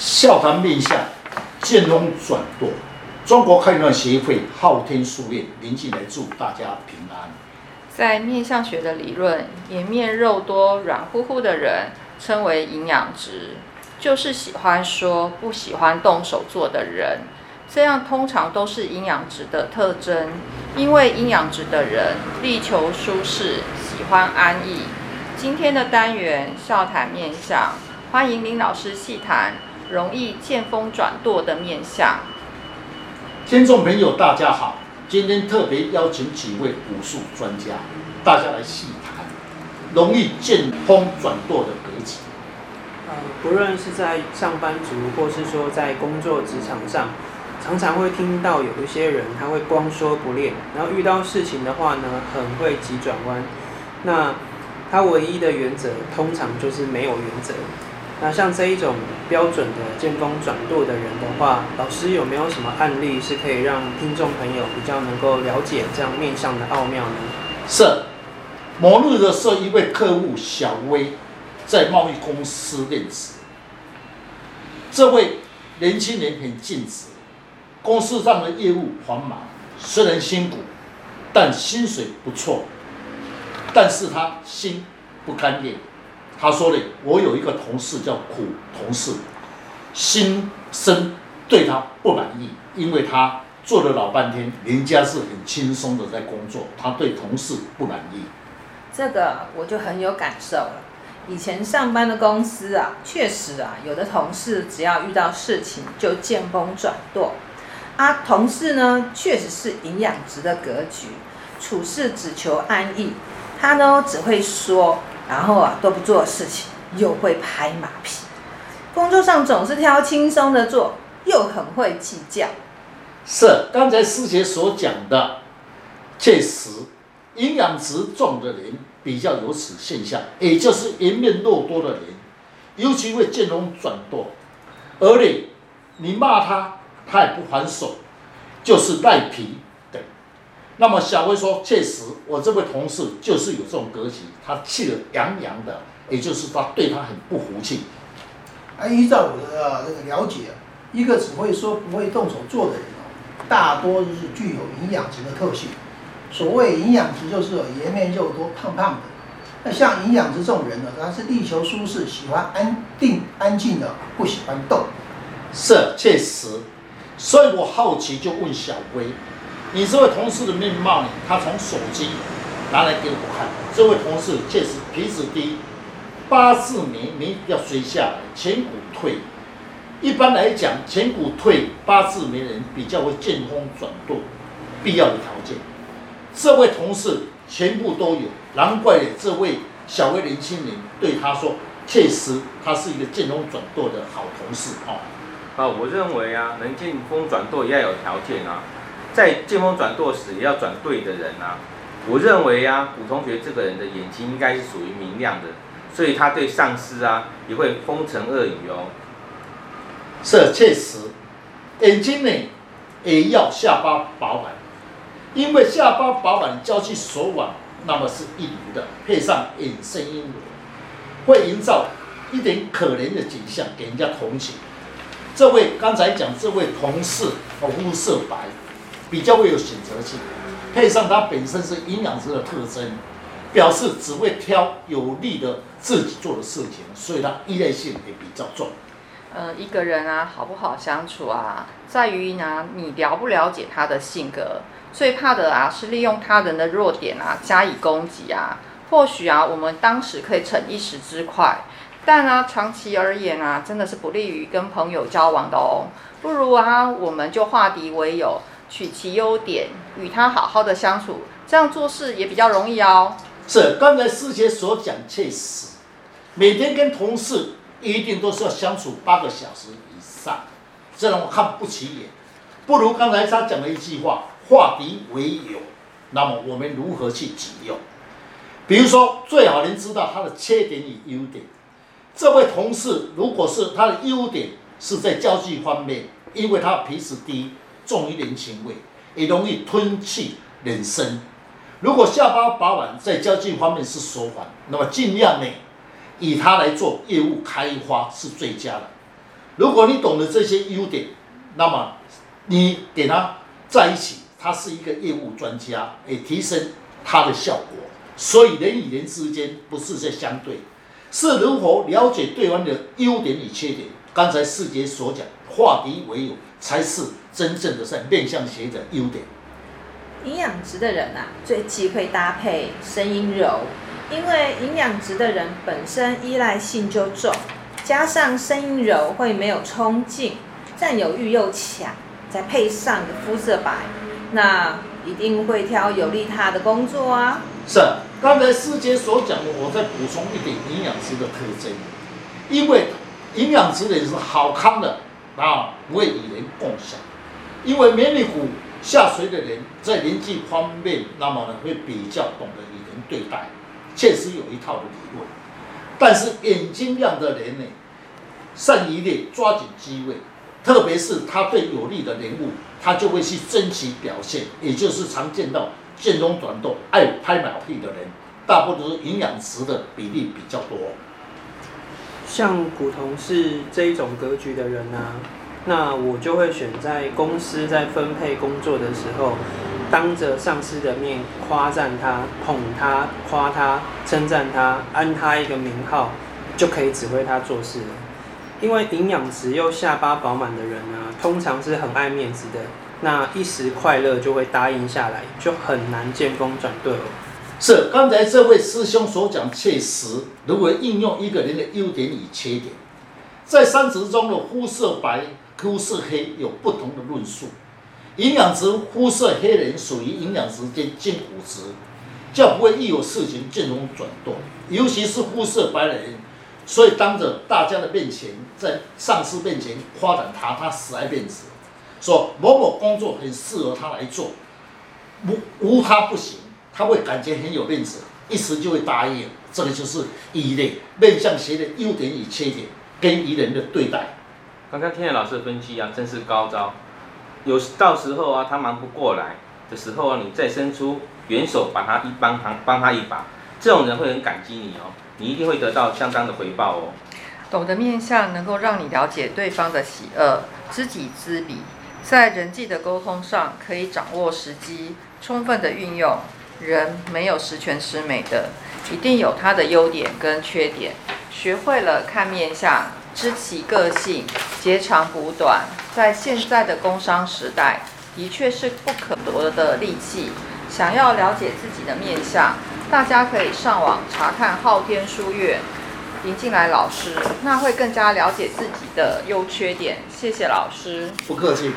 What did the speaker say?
笑谈面相，见风转舵。中国开运协会昊天书院临近来祝大家平安。在面相学的理论，颜面肉多、软乎乎的人称为营养值，就是喜欢说不喜欢动手做的人。这样通常都是营养值的特征，因为营养值的人力求舒适，喜欢安逸。今天的单元笑谈面相，欢迎林老师细谈。容易见风转舵的面相，听众朋友大家好，今天特别邀请几位武术专家，大家来细谈容易见风转舵的格局。呃，不论是在上班族，或是说在工作职场上，常常会听到有一些人他会光说不练，然后遇到事情的话呢，很会急转弯。那他唯一的原则，通常就是没有原则。那像这一种标准的见风转舵的人的话，老师有没有什么案例是可以让听众朋友比较能够了解这样面向的奥妙呢？是，某日的时候，一位客户小薇在贸易公司任职，这位年轻人很尽职，公司上的业务繁忙，虽然辛苦，但薪水不错，但是他心不甘愿。他说的：“我有一个同事叫苦同事，心生对他不满意，因为他做了老半天，人家是很轻松的在工作，他对同事不满意。这个我就很有感受了。以前上班的公司啊，确实啊，有的同事只要遇到事情就见风转舵，啊，同事呢确实是营养值的格局，处事只求安逸，他呢只会说。”然后啊，都不做事情，又会拍马屁，工作上总是挑轻松的做，又很会计较。是刚才师姐所讲的，确实，营养值重的人比较有此现象，也就是颜面肉多的人，尤其会见风转舵，而你你骂他，他也不还手，就是赖皮。那么小薇说：“确实，我这位同事就是有这种格局，他气得洋洋的，也就是他对他很不服气。而依照我的这个了解，一个只会说不会动手做的人，大多都是具有营养值的特性。所谓营养值，就是有颜面肉多、胖胖的。那像营养值这种人呢，他是力求舒适，喜欢安定安静的，不喜欢动。是确实，所以我好奇就问小薇。”你这位同事的面貌呢？他从手机拿来给我看，这位同事确实鼻子低，八字眉眉要垂下来，颧骨退。一般来讲，颧骨退八字眉人比较会见风转舵，必要的条件。这位同事全部都有，难怪这位小微年轻人对他说，确实他是一个见风转舵的好同事哦。啊，我认为啊，能见风转舵也要有条件啊。在见风转舵时，也要转对的人啊！我认为啊，古同学这个人的眼睛应该是属于明亮的，所以他对上司啊也会风尘恶语哦。是确实，眼睛呢也要下巴饱满，因为下巴饱满，交际手腕那么是一流的，配上眼神阴柔，会营造一点可怜的景象，给人家同情。这位刚才讲这位同事，哦，肤色白。比较会有选择性，配上它本身是营养师的特征，表示只会挑有利的自己做的事情，所以它依赖性也比较重。呃，一个人啊，好不好相处啊，在于呢，你了不了解他的性格。最怕的啊，是利用他人的弱点啊，加以攻击啊。或许啊，我们当时可以逞一时之快，但啊，长期而言啊，真的是不利于跟朋友交往的哦。不如啊，我们就化敌为友。取其优点，与他好好的相处，这样做事也比较容易哦。是，刚才师姐所讲确实，每天跟同事一定都是要相处八个小时以上，这让我看不起眼。不如刚才他讲的一句话，化敌为友。那么我们如何去使用？比如说，最好能知道他的缺点与优点。这位同事如果是他的优点是在交际方面，因为他皮实低。重于人情味，也容易吞气忍生。如果下巴饱满，在交际方面是手腕，那么尽量呢，以他来做业务开发是最佳的。如果你懂得这些优点，那么你给他在一起，他是一个业务专家，也提升他的效果。所以人与人之间不是在相对，是如何了解对方的优点与缺点。刚才世杰所讲，化敌为友，才是真正的在面向学的优点。营养值的人啊，最忌讳搭配声音柔，因为营养值的人本身依赖性就重，加上声音柔会没有冲劲，占有欲又强，再配上个肤色白，那一定会挑有利他的工作啊。是，刚才师姐所讲的，我再补充一点营养值的特征，因为营养值的人是好康的啊，不会与人共享，因为美女股。下垂的人在人际方面，那么呢会比较懂得与人对待，确实有一套的理论。但是眼睛亮的人呢，善于的抓紧机会，特别是他对有利的人物，他就会去争取表现。也就是常见到见风转舵、爱拍马屁的人，大部分都是营养职的比例比较多。像古同事这一种格局的人呢、那我就会选在公司在分配工作的时候，当着上司的面夸赞他、捧他、夸他、称赞他、安他一个名号，就可以指挥他做事了。因为营养值又下巴饱满的人呢，通常是很爱面子的，那一时快乐就会答应下来，就很难见风转舵了。是，刚才这位师兄所讲确实，如果应用一个人的优点与缺点，在三职中的肤色白。肤色黑有不同的论述，营养值肤色黑人属于营养职兼金虎职，较不会一有事情见风转动，尤其是肤色白的人，所以当着大家的面前，在上司面前夸奖他，他死爱面子，说某某工作很适合他来做，无无他不行，他会感觉很有面子，一时就会答应。这个就是乙类面相学的优点与缺点，跟乙人的对待。刚刚听了老师的分析啊，真是高招。有到时候啊，他忙不过来的时候啊，你再伸出援手，把他一帮他帮他一把，这种人会很感激你哦，你一定会得到相当的回报哦。懂得面相，能够让你了解对方的喜恶，知己知彼，在人际的沟通上可以掌握时机，充分的运用。人没有十全十美的，一定有他的优点跟缺点。学会了看面相。知其个性，截长补短，在现在的工商时代，的确是不可夺的利器。想要了解自己的面相，大家可以上网查看昊天书院林进来老师，那会更加了解自己的优缺点。谢谢老师，不客气。